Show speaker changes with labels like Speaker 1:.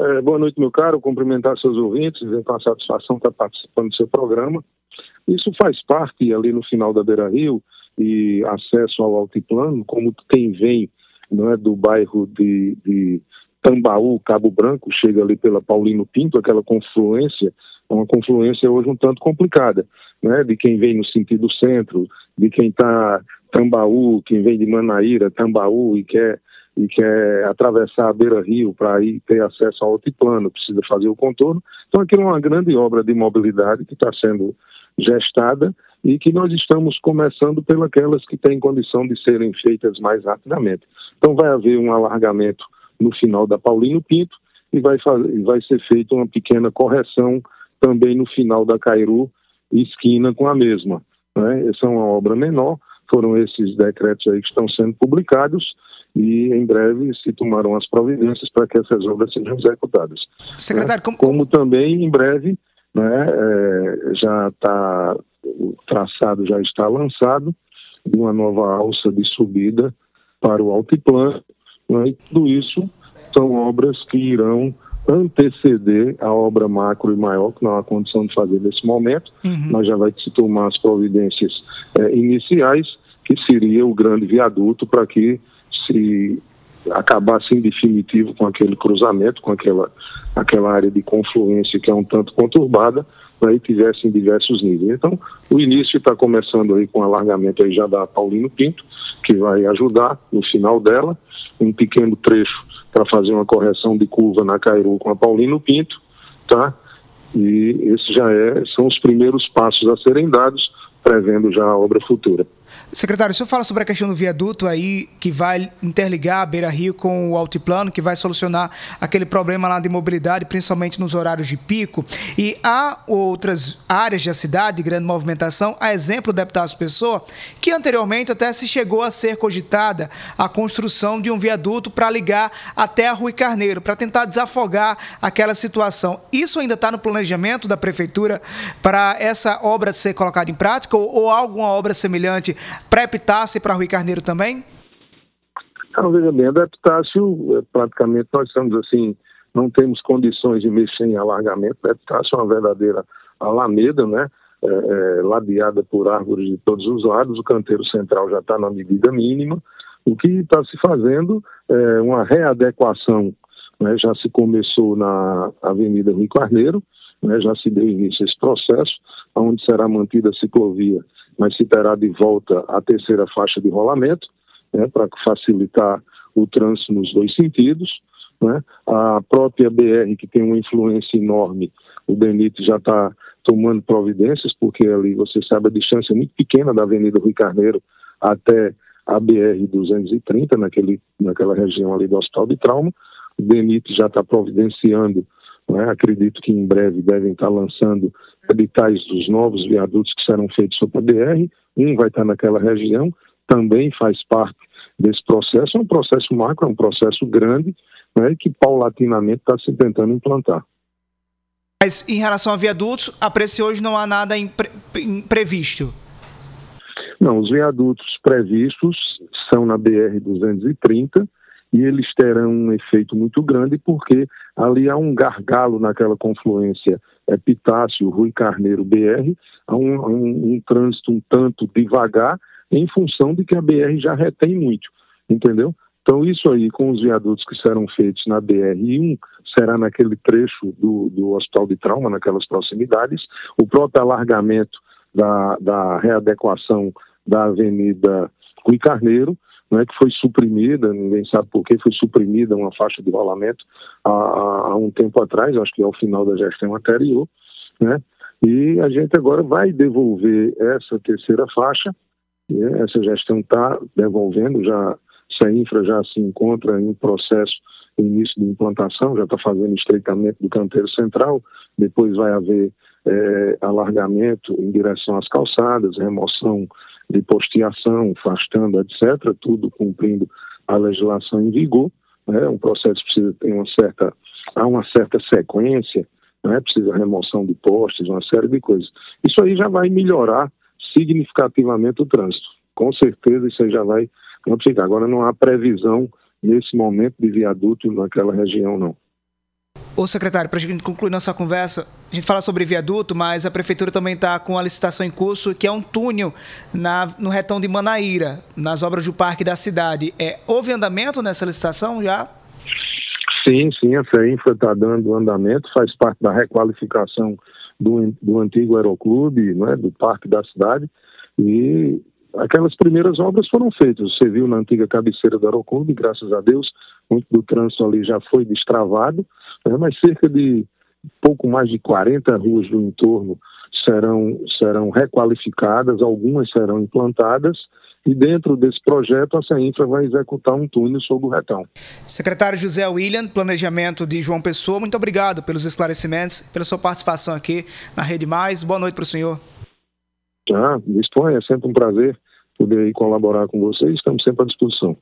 Speaker 1: É, boa noite, meu caro. Cumprimentar seus ouvintes, dizer com a satisfação estar participando do seu programa. Isso faz parte ali no final da Beira Rio e acesso ao altiplano, como quem vem não é, do bairro de, de Tambaú, Cabo Branco, chega ali pela Paulino Pinto, aquela confluência, é uma confluência hoje um tanto complicada, né, de quem vem no sentido centro, de quem está Tambaú, quem vem de Manaíra, Tambaú e quer e quer atravessar a beira-rio para ter acesso ao altiplano, precisa fazer o contorno. Então, aquilo é uma grande obra de mobilidade que está sendo gestada e que nós estamos começando pelas que têm condição de serem feitas mais rapidamente. Então, vai haver um alargamento no final da Paulino Pinto e vai, fazer, vai ser feita uma pequena correção também no final da Cairu, esquina com a mesma. Né? Essa é uma obra menor, foram esses decretos aí que estão sendo publicados e em breve se tomarão as providências para que essas obras sejam executadas.
Speaker 2: Secretário,
Speaker 1: como, como também em breve né, é, já está o traçado já está lançado de uma nova alça de subida para o altiplano né, e tudo isso são obras que irão anteceder a obra macro e maior, que não há condição de fazer nesse momento, uhum. mas já vai se tomar as providências é, iniciais, que seria o grande viaduto para que se acabasse em definitivo com aquele cruzamento, com aquela, aquela área de confluência que é um tanto conturbada, aí né, tivesse em diversos níveis. Então, o início está começando aí com o alargamento aí já da Paulino Pinto, que vai ajudar no final dela, um pequeno trecho para fazer uma correção de curva na Cairu com a Paulino Pinto, tá? E esses já é, são os primeiros passos a serem dados, prevendo já a obra futura.
Speaker 2: Secretário, o senhor fala sobre a questão do viaduto aí, que vai interligar a Beira Rio com o altiplano, que vai solucionar aquele problema lá de mobilidade, principalmente nos horários de pico. E há outras áreas da cidade, de grande movimentação, a exemplo do deputado Pessoa, que anteriormente até se chegou a ser cogitada a construção de um viaduto para ligar até a Rui Carneiro, para tentar desafogar aquela situação. Isso ainda está no planejamento da prefeitura para essa obra ser colocada em prática ou, ou alguma obra semelhante para Epitácio para Rui Carneiro também?
Speaker 1: Não, veja bem, a Epitácio, é, praticamente, nós estamos assim, não temos condições de mexer em alargamento. A Epitácio é uma verdadeira alameda, né? É, é, ladeada por árvores de todos os lados, o canteiro central já está na medida mínima. O que está se fazendo é uma readequação, né? já se começou na Avenida Rui Carneiro, né? já se deu início a esse processo, onde será mantida a ciclovia mas se terá de volta a terceira faixa de rolamento, né, para facilitar o trânsito nos dois sentidos. Né? A própria BR, que tem uma influência enorme, o Benito já está tomando providências, porque ali você sabe a distância muito pequena da Avenida Rui Carneiro até a BR-230, naquele, naquela região ali do Hospital de Trauma. O Benito já está providenciando, né? acredito que em breve devem estar lançando editais dos novos viadutos que serão feitos sobre a BR, um vai estar naquela região, também faz parte desse processo, é um processo macro, é um processo grande, né, que paulatinamente está se tentando implantar.
Speaker 2: Mas em relação a viadutos, a preço hoje não há nada impre previsto?
Speaker 1: Não, os viadutos previstos são na BR-230, e eles terão um efeito muito grande porque ali há um gargalo naquela confluência Epitácio, Rui Carneiro, BR, há um, um, um trânsito um tanto devagar em função de que a BR já retém muito, entendeu? Então, isso aí, com os viadutos que serão feitos na BR-1, será naquele trecho do, do Hospital de Trauma, naquelas proximidades. O próprio alargamento da, da readequação da Avenida Rui Carneiro, né, que foi suprimida, ninguém sabe por que foi suprimida uma faixa de rolamento há, há, um tempo atrás, acho que ao final da gestão anterior, né, e a gente agora vai devolver essa terceira faixa, né, essa gestão está devolvendo, já se a infra já se encontra em processo início de implantação, já está fazendo estreitamento do canteiro central, depois vai haver é, alargamento em direção às calçadas, remoção de posteação, afastando, etc., tudo cumprindo a legislação em vigor. Né? Um processo precisa ter uma certa, há uma certa sequência, né? precisa remoção de postes, uma série de coisas. Isso aí já vai melhorar significativamente o trânsito. Com certeza isso aí já vai. Agora não há previsão nesse momento de viaduto naquela região, não.
Speaker 2: Ô secretário, para a gente concluir nossa conversa, a gente fala sobre viaduto, mas a prefeitura também está com a licitação em curso, que é um túnel na, no retão de Manaíra, nas obras do parque da cidade. É, houve andamento nessa licitação já?
Speaker 1: Sim, sim, a FEINFRA está dando andamento, faz parte da requalificação do, do antigo aeroclube, né, do parque da cidade, e aquelas primeiras obras foram feitas. Você viu na antiga cabeceira do aeroclube, graças a Deus, muito do trânsito ali já foi destravado, mas cerca de pouco mais de 40 ruas do entorno serão, serão requalificadas, algumas serão implantadas, e dentro desse projeto a CEINFRA vai executar um túnel sobre o retão.
Speaker 2: Secretário José William, Planejamento de João Pessoa, muito obrigado pelos esclarecimentos, pela sua participação aqui na Rede Mais. Boa noite para o senhor.
Speaker 1: Ah, disponha, é sempre um prazer poder colaborar com vocês, estamos sempre à disposição.